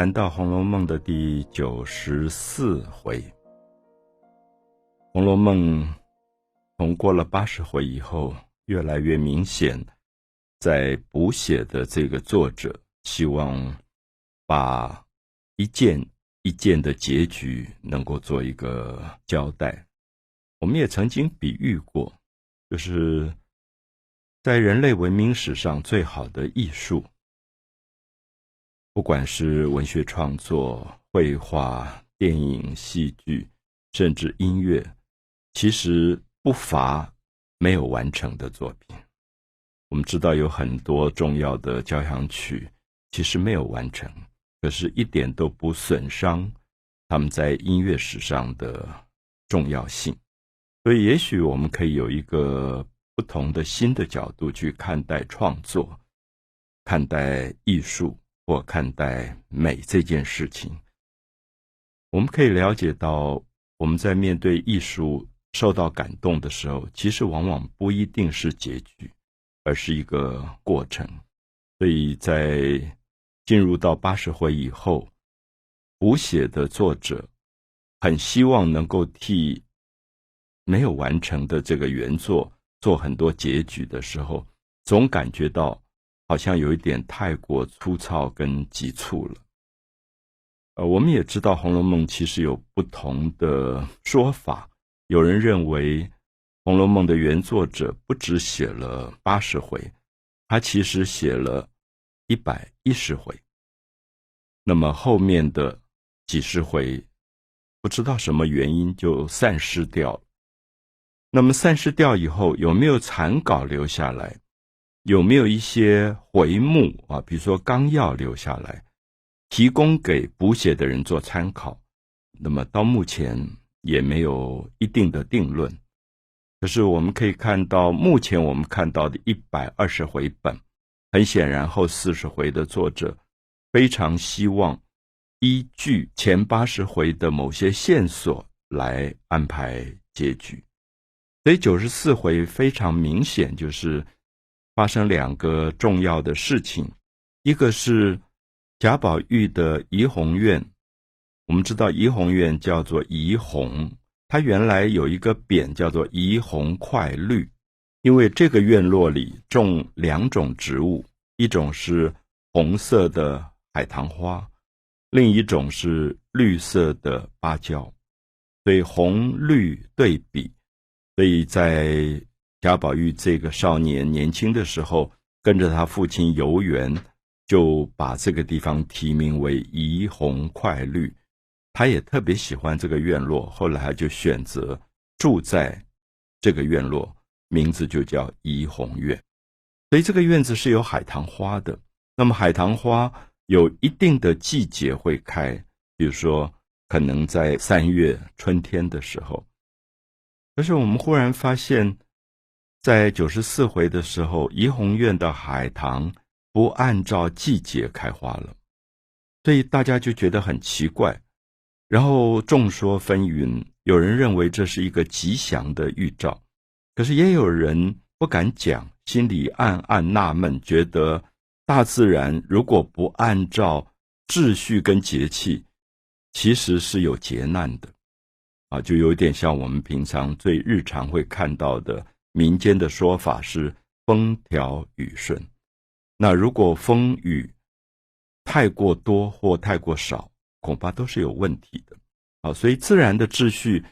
谈到《红楼梦》的第九十四回，《红楼梦》从过了八十回以后，越来越明显，在补写的这个作者希望把一件一件的结局能够做一个交代。我们也曾经比喻过，就是在人类文明史上最好的艺术。不管是文学创作、绘画、电影、戏剧，甚至音乐，其实不乏没有完成的作品。我们知道有很多重要的交响曲其实没有完成，可是一点都不损伤他们在音乐史上的重要性。所以，也许我们可以有一个不同的新的角度去看待创作，看待艺术。或看待美这件事情，我们可以了解到，我们在面对艺术受到感动的时候，其实往往不一定是结局，而是一个过程。所以在进入到八十回以后，补写的作者很希望能够替没有完成的这个原作做很多结局的时候，总感觉到。好像有一点太过粗糙跟急促了。呃，我们也知道《红楼梦》其实有不同的说法。有人认为，《红楼梦》的原作者不只写了八十回，他其实写了一百一十回。那么后面的几十回，不知道什么原因就散失掉了。那么散失掉以后，有没有残稿留下来？有没有一些回目啊？比如说纲要留下来，提供给补写的人做参考。那么到目前也没有一定的定论。可是我们可以看到，目前我们看到的一百二十回本，很显然后四十回的作者非常希望依据前八十回的某些线索来安排结局。所以九十四回非常明显就是。发生两个重要的事情，一个是贾宝玉的怡红院。我们知道怡红院叫做怡红，它原来有一个匾叫做怡红快绿，因为这个院落里种两种植物，一种是红色的海棠花，另一种是绿色的芭蕉，所以红绿对比，所以在。贾宝玉这个少年年轻的时候，跟着他父亲游园，就把这个地方题名为“怡红快绿”。他也特别喜欢这个院落，后来他就选择住在这个院落，名字就叫怡红院。所以这个院子是有海棠花的。那么海棠花有一定的季节会开，比如说可能在三月春天的时候。可是我们忽然发现。在九十四回的时候，怡红院的海棠不按照季节开花了，所以大家就觉得很奇怪。然后众说纷纭，有人认为这是一个吉祥的预兆，可是也有人不敢讲，心里暗暗纳闷，觉得大自然如果不按照秩序跟节气，其实是有劫难的，啊，就有点像我们平常最日常会看到的。民间的说法是风调雨顺，那如果风雨太过多或太过少，恐怕都是有问题的。啊，所以自然的秩序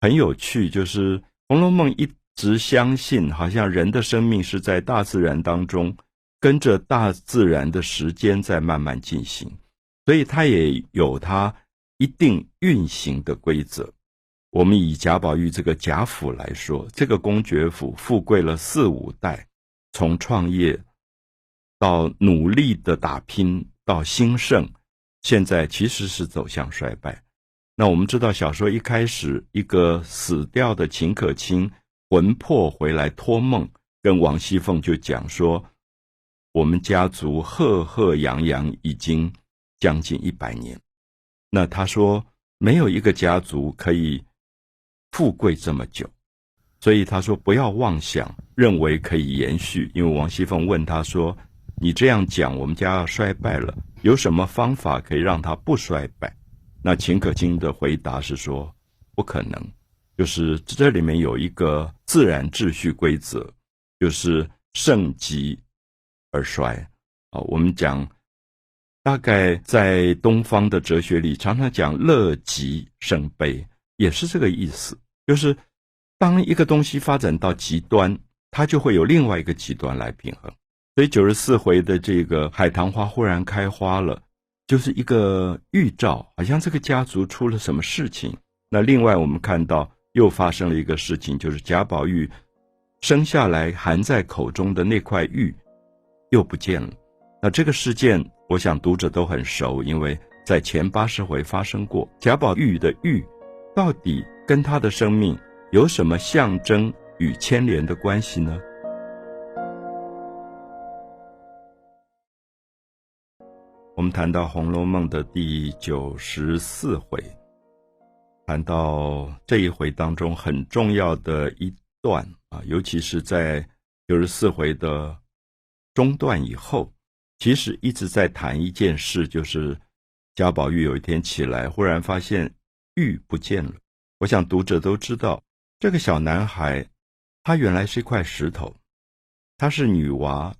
很有趣，就是《红楼梦》一直相信，好像人的生命是在大自然当中，跟着大自然的时间在慢慢进行，所以它也有它一定运行的规则。我们以贾宝玉这个贾府来说，这个公爵府富贵了四五代，从创业到努力的打拼到兴盛，现在其实是走向衰败。那我们知道，小说一开始，一个死掉的秦可卿魂魄回来托梦，跟王熙凤就讲说，我们家族赫赫扬扬已经将近一百年。那他说，没有一个家族可以。富贵这么久，所以他说不要妄想，认为可以延续。因为王熙凤问他说：“你这样讲，我们家要衰败了，有什么方法可以让它不衰败？那秦可卿的回答是说，不可能，就是这里面有一个自然秩序规则，就是盛极而衰啊。我们讲，大概在东方的哲学里，常常讲乐极生悲，也是这个意思，就是当一个东西发展到极端，它就会有另外一个极端来平衡。所以九十四回的这个海棠花忽然开花了。就是一个预兆，好像这个家族出了什么事情。那另外，我们看到又发生了一个事情，就是贾宝玉生下来含在口中的那块玉又不见了。那这个事件，我想读者都很熟，因为在前八十回发生过。贾宝玉的玉到底跟他的生命有什么象征与牵连的关系呢？我们谈到《红楼梦》的第九十四回，谈到这一回当中很重要的一段啊，尤其是在九十四回的中段以后，其实一直在谈一件事，就是贾宝玉有一天起来，忽然发现玉不见了。我想读者都知道，这个小男孩他原来是一块石头，他是女娲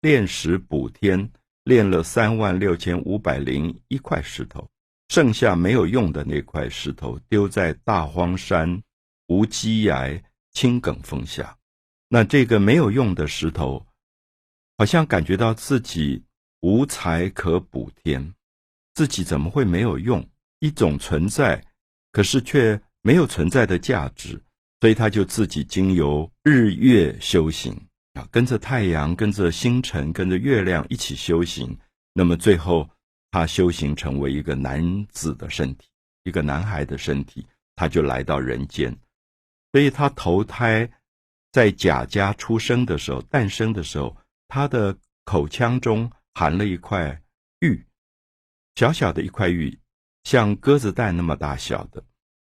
炼石补天。炼了三万六千五百零一块石头，剩下没有用的那块石头丢在大荒山无稽崖青埂峰下。那这个没有用的石头，好像感觉到自己无才可补天，自己怎么会没有用？一种存在，可是却没有存在的价值，所以他就自己经由日月修行。啊，跟着太阳，跟着星辰，跟着月亮一起修行。那么最后，他修行成为一个男子的身体，一个男孩的身体，他就来到人间。所以他投胎在贾家出生的时候，诞生的时候，他的口腔中含了一块玉，小小的一块玉，像鸽子蛋那么大小的，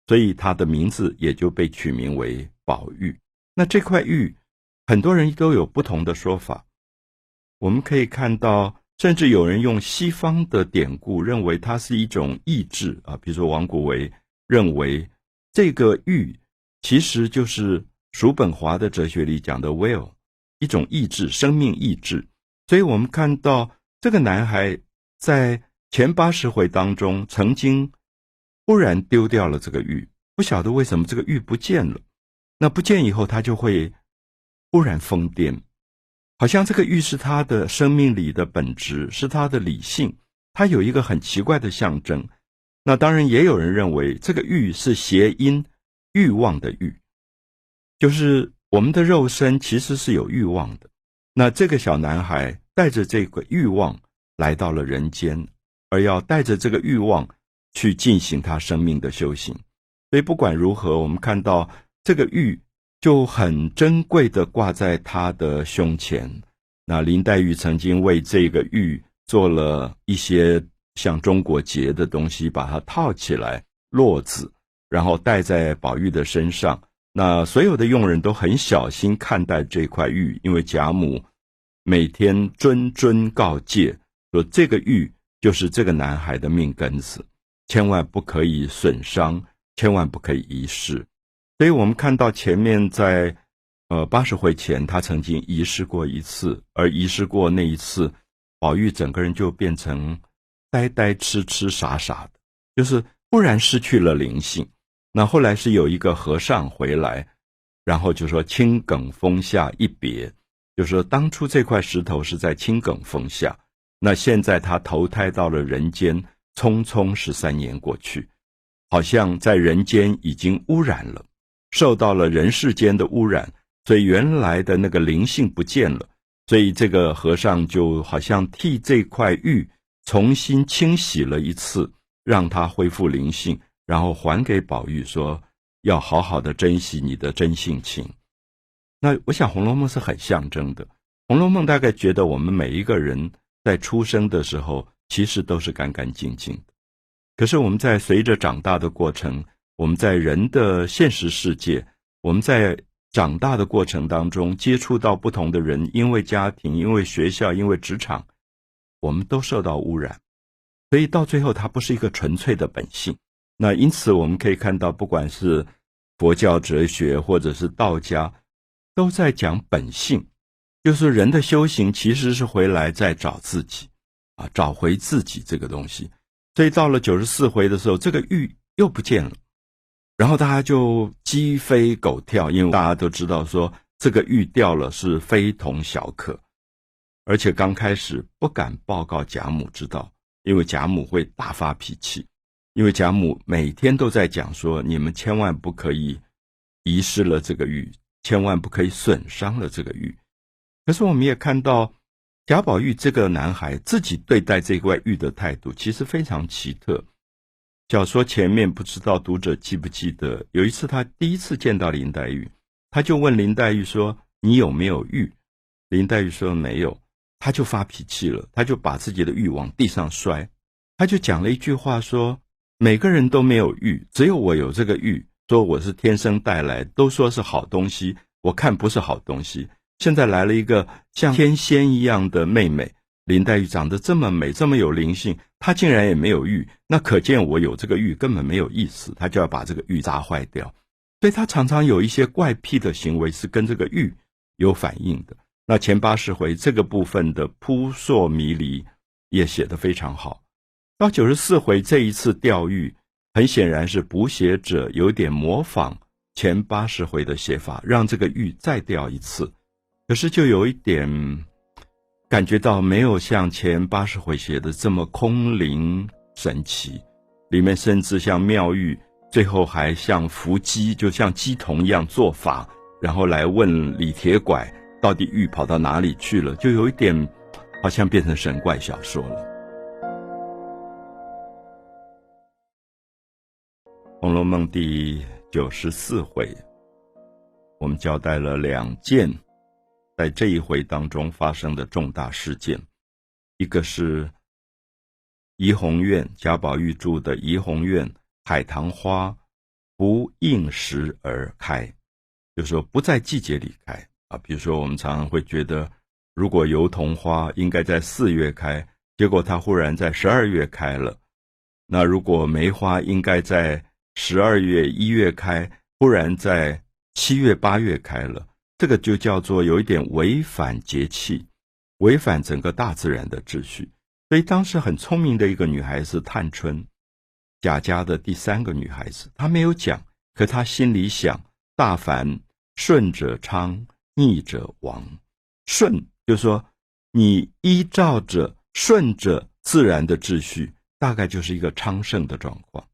所以他的名字也就被取名为宝玉。那这块玉。很多人都有不同的说法，我们可以看到，甚至有人用西方的典故认为它是一种意志啊，比如说王国维认为这个玉其实就是叔本华的哲学里讲的 will，一种意志，生命意志。所以我们看到这个男孩在前八十回当中曾经忽然丢掉了这个玉，不晓得为什么这个玉不见了。那不见以后，他就会。忽然疯癫，好像这个玉是他的生命里的本质，是他的理性。他有一个很奇怪的象征。那当然也有人认为这个玉是谐音“欲望”的欲，就是我们的肉身其实是有欲望的。那这个小男孩带着这个欲望来到了人间，而要带着这个欲望去进行他生命的修行。所以不管如何，我们看到这个玉。就很珍贵的挂在他的胸前。那林黛玉曾经为这个玉做了一些像中国结的东西，把它套起来，络子，然后戴在宝玉的身上。那所有的佣人都很小心看待这块玉，因为贾母每天谆谆告诫说，这个玉就是这个男孩的命根子，千万不可以损伤，千万不可以遗失。所以我们看到前面在，呃八十回前，他曾经遗失过一次，而遗失过那一次，宝玉整个人就变成呆呆痴痴傻傻的，就是忽然失去了灵性。那后来是有一个和尚回来，然后就说青埂峰下一别，就说当初这块石头是在青埂峰下，那现在他投胎到了人间，匆匆十三年过去，好像在人间已经污染了。受到了人世间的污染，所以原来的那个灵性不见了。所以这个和尚就好像替这块玉重新清洗了一次，让它恢复灵性，然后还给宝玉，说要好好的珍惜你的真性情。那我想《红楼梦》是很象征的，《红楼梦》大概觉得我们每一个人在出生的时候其实都是干干净净的，可是我们在随着长大的过程。我们在人的现实世界，我们在长大的过程当中接触到不同的人，因为家庭、因为学校、因为职场，我们都受到污染。所以到最后，它不是一个纯粹的本性。那因此，我们可以看到，不管是佛教哲学或者是道家，都在讲本性，就是人的修行其实是回来在找自己，啊，找回自己这个东西。所以到了九十四回的时候，这个玉又不见了，然后大家就鸡飞狗跳，因为大家都知道说这个玉掉了是非同小可，而且刚开始不敢报告贾母知道。因为贾母会大发脾气，因为贾母每天都在讲说：你们千万不可以遗失了这个玉，千万不可以损伤了这个玉。可是我们也看到贾宝玉这个男孩自己对待这块玉的态度，其实非常奇特。小说前面不知道读者记不记得，有一次他第一次见到林黛玉，他就问林黛玉说：“你有没有玉？”林黛玉说：“没有。”他就发脾气了，他就把自己的玉往地上摔，他就讲了一句话说：“每个人都没有玉，只有我有这个玉，说我是天生带来，都说是好东西，我看不是好东西。现在来了一个像天仙一样的妹妹，林黛玉长得这么美，这么有灵性，她竟然也没有玉，那可见我有这个玉根本没有意思，她就要把这个玉砸坏掉。所以她常常有一些怪癖的行为是跟这个玉有反应的。”那前八十回这个部分的扑朔迷离也写得非常好。到九十四回这一次钓鱼，很显然是补写者有点模仿前八十回的写法，让这个玉再钓一次。可是就有一点感觉到没有像前八十回写的这么空灵神奇，里面甚至像妙玉，最后还像伏击，就像鸡童一样做法，然后来问李铁拐。到底玉跑到哪里去了？就有一点，好像变成神怪小说了。《红楼梦》第九十四回，我们交代了两件在这一回当中发生的重大事件，一个是怡红院贾宝玉住的怡红院海棠花不应时而开，就说不在季节里开。啊，比如说，我们常常会觉得，如果油桐花应该在四月开，结果它忽然在十二月开了；那如果梅花应该在十二月、一月开，忽然在七月、八月开了，这个就叫做有一点违反节气，违反整个大自然的秩序。所以当时很聪明的一个女孩子探春，贾家的第三个女孩子，她没有讲，可她心里想：大凡顺者昌。逆者亡，顺就是说，你依照着顺着自然的秩序，大概就是一个昌盛的状况；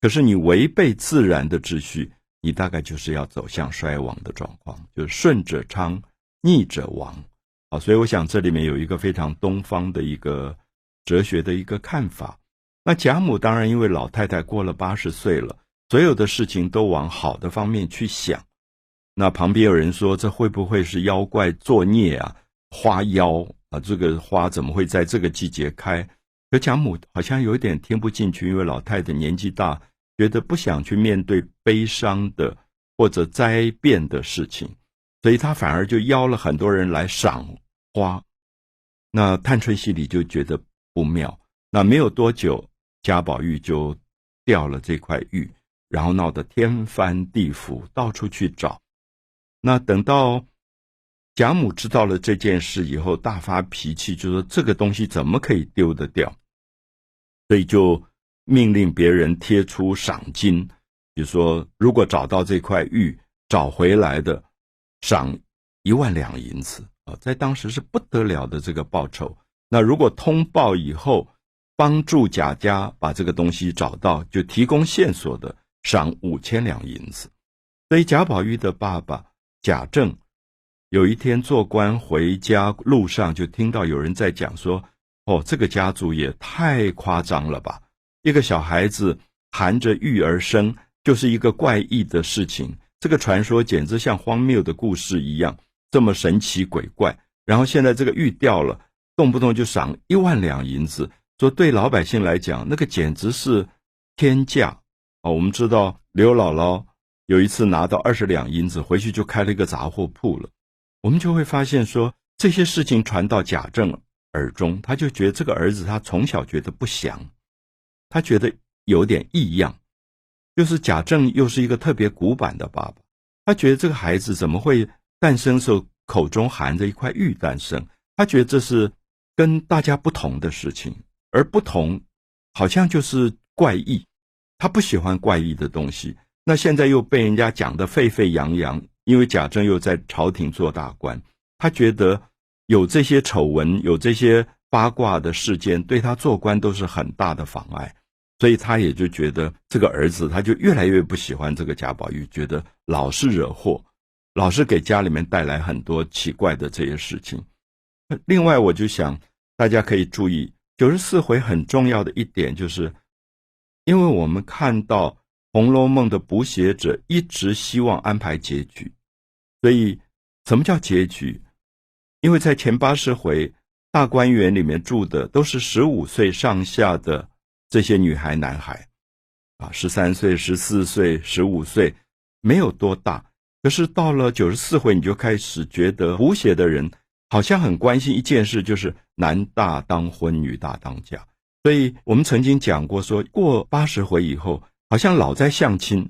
可是你违背自然的秩序，你大概就是要走向衰亡的状况。就是顺者昌，逆者亡。啊，所以我想这里面有一个非常东方的一个哲学的一个看法。那贾母当然因为老太太过了八十岁了，所有的事情都往好的方面去想。那旁边有人说：“这会不会是妖怪作孽啊？花妖啊，这个花怎么会在这个季节开？”可贾母好像有点听不进去，因为老太太年纪大，觉得不想去面对悲伤的或者灾变的事情，所以他反而就邀了很多人来赏花。那探春心里就觉得不妙。那没有多久，贾宝玉就掉了这块玉，然后闹得天翻地覆，到处去找。那等到贾母知道了这件事以后，大发脾气，就说这个东西怎么可以丢得掉？所以就命令别人贴出赏金，比如说，如果找到这块玉，找回来的，赏一万两银子啊，在当时是不得了的这个报酬。那如果通报以后，帮助贾家把这个东西找到，就提供线索的，赏五千两银子。所以贾宝玉的爸爸。贾政有一天做官回家路上，就听到有人在讲说：“哦，这个家族也太夸张了吧！一个小孩子含着玉而生，就是一个怪异的事情。这个传说简直像荒谬的故事一样，这么神奇鬼怪。然后现在这个玉掉了，动不动就赏一万两银子，说对老百姓来讲，那个简直是天价啊！我们知道刘姥姥。”有一次拿到二十两银子回去，就开了一个杂货铺了。我们就会发现说，这些事情传到贾政耳中，他就觉得这个儿子他从小觉得不祥，他觉得有点异样，就是贾政又是一个特别古板的爸爸，他觉得这个孩子怎么会诞生时候口中含着一块玉诞生？他觉得这是跟大家不同的事情，而不同好像就是怪异，他不喜欢怪异的东西。那现在又被人家讲得沸沸扬扬，因为贾政又在朝廷做大官，他觉得有这些丑闻，有这些。八卦的事件对他做官都是很大的妨碍，所以他也就觉得这个儿子，他就越来越不喜欢这个贾宝玉，觉得老是惹祸，老是给家里面带来很多奇怪的这些事情。另外，我就想大家可以注意九十四回很重要的一点，就是因为我们看到《红楼梦》的补写者一直希望安排结局，所以什么叫结局？因为在前八十回。大观园里面住的都是十五岁上下的这些女孩、男孩，啊，十三岁、十四岁、十五岁，没有多大。可是到了九十四回，你就开始觉得胡写的人好像很关心一件事，就是男大当婚，女大当嫁。所以我们曾经讲过，说过八十回以后，好像老在相亲，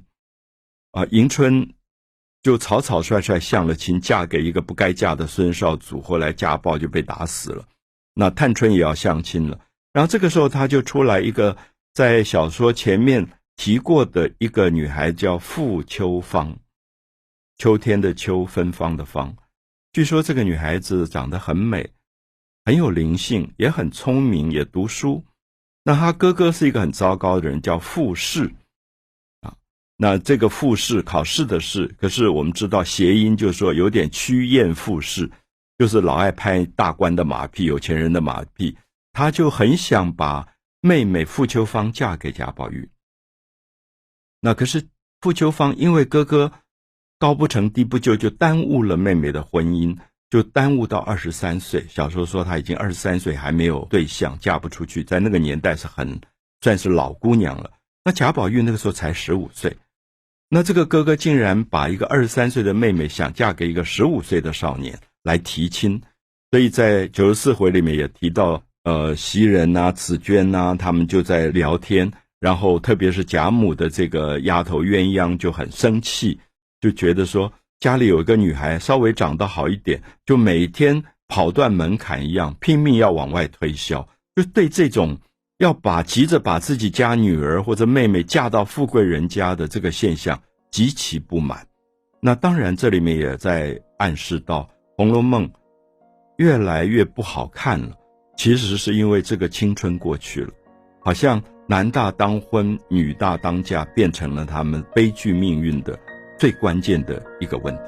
啊，迎春就草草率率相了亲，嫁给一个不该嫁的孙少祖，后来家暴就被打死了。那探春也要相亲了，然后这个时候他就出来一个在小说前面提过的一个女孩，叫傅秋芳，秋天的秋，芬芳的芳。据说这个女孩子长得很美，很有灵性，也很聪明，也读书。那她哥哥是一个很糟糕的人，叫傅氏啊。那这个傅氏考试的试，可是我们知道谐音就是说有点趋炎附势。就是老爱拍大官的马屁，有钱人的马屁，他就很想把妹妹傅秋芳嫁给贾宝玉。那可是傅秋芳因为哥哥高不成低不就，就耽误了妹妹的婚姻，就耽误到二十三岁。小时候说他已经二十三岁还没有对象，嫁不出去，在那个年代是很算是老姑娘了。那贾宝玉那个时候才十五岁，那这个哥哥竟然把一个二十三岁的妹妹想嫁给一个十五岁的少年。来提亲，所以在九十四回里面也提到，呃，袭人呐、紫娟呐，他们就在聊天，然后特别是贾母的这个丫头鸳鸯就很生气，就觉得说家里有一个女孩稍微长得好一点，就每天跑断门槛一样，拼命要往外推销，就对这种要把急着把自己家女儿或者妹妹嫁到富贵人家的这个现象极其不满。那当然，这里面也在暗示到。《红楼梦》越来越不好看了，其实是因为这个青春过去了，好像男大当婚，女大当嫁，变成了他们悲剧命运的最关键的一个问题。